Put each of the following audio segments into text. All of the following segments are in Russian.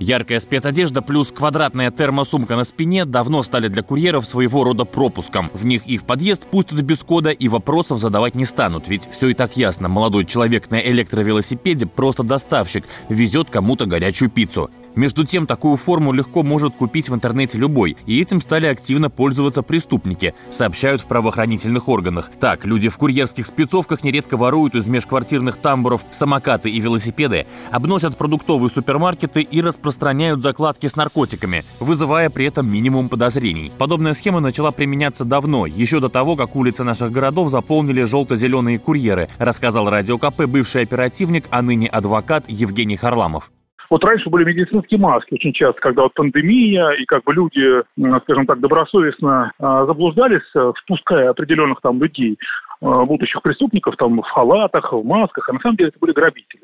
Яркая спецодежда плюс квадратная термосумка на спине давно стали для курьеров своего рода пропуском. В них их подъезд пустят без кода и вопросов задавать не станут, ведь все и так ясно. Молодой человек на электровелосипеде просто доставщик, везет кому-то горячую пиццу. Между тем, такую форму легко может купить в интернете любой, и этим стали активно пользоваться преступники, сообщают в правоохранительных органах. Так, люди в курьерских спецовках нередко воруют из межквартирных тамбуров самокаты и велосипеды, обносят продуктовые супермаркеты и распространяют закладки с наркотиками, вызывая при этом минимум подозрений. Подобная схема начала применяться давно, еще до того, как улицы наших городов заполнили желто-зеленые курьеры, рассказал Радио КП бывший оперативник, а ныне адвокат Евгений Харламов. Вот раньше были медицинские маски очень часто, когда вот пандемия, и как бы люди, скажем так, добросовестно а, заблуждались, э, впуская определенных там людей, будущих преступников там в халатах, в масках, а на самом деле это были грабители.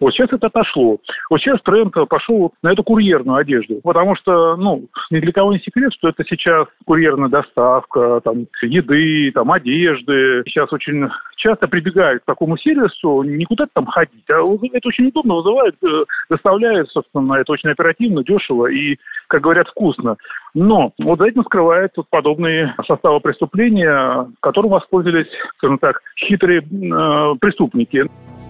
Вот сейчас это отошло. Вот сейчас тренд пошел на эту курьерную одежду, потому что, ну, ни для кого не секрет, что это сейчас курьерная доставка, там, еды, там, одежды. Сейчас очень часто прибегают к такому сервису, не куда-то там ходить, а это очень удобно вызывает, э, доставляет, собственно, это очень оперативно, дешево и, как говорят, вкусно. Но вот за этим скрываются подобные составы преступления, которым воспользовались, скажем так, хитрые э, преступники.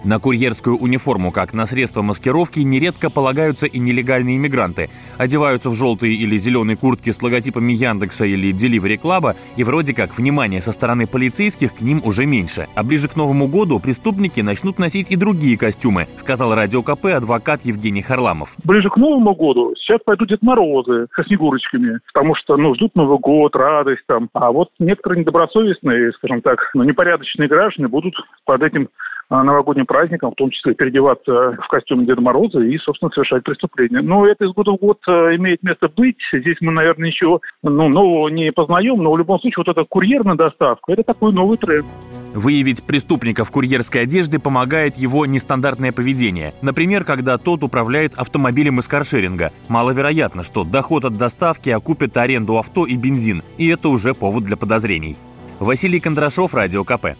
На курьерскую униформу, как на средство маскировки, нередко полагаются и нелегальные иммигранты. Одеваются в желтые или зеленые куртки с логотипами Яндекса или Delivery Club, и вроде как внимание со стороны полицейских к ним уже меньше. А ближе к Новому году преступники начнут носить и другие костюмы, сказал Радио КП адвокат Евгений Харламов. Ближе к Новому году сейчас пойдут Дед Морозы со снегурочками, потому что, ну, ждут Новый год, радость там. А вот некоторые недобросовестные, скажем так, ну, непорядочные граждане будут под этим новогодним праздникам, в том числе переодеваться в костюм Деда Мороза и, собственно, совершать преступления. Но это из года в год э, имеет место быть. Здесь мы, наверное, еще ну, нового не познаем, но в любом случае вот эта курьерная доставка – это такой новый тренд. Выявить преступника в курьерской одежде помогает его нестандартное поведение. Например, когда тот управляет автомобилем из каршеринга. Маловероятно, что доход от доставки окупит аренду авто и бензин, и это уже повод для подозрений. Василий Кондрашов, Радио КП.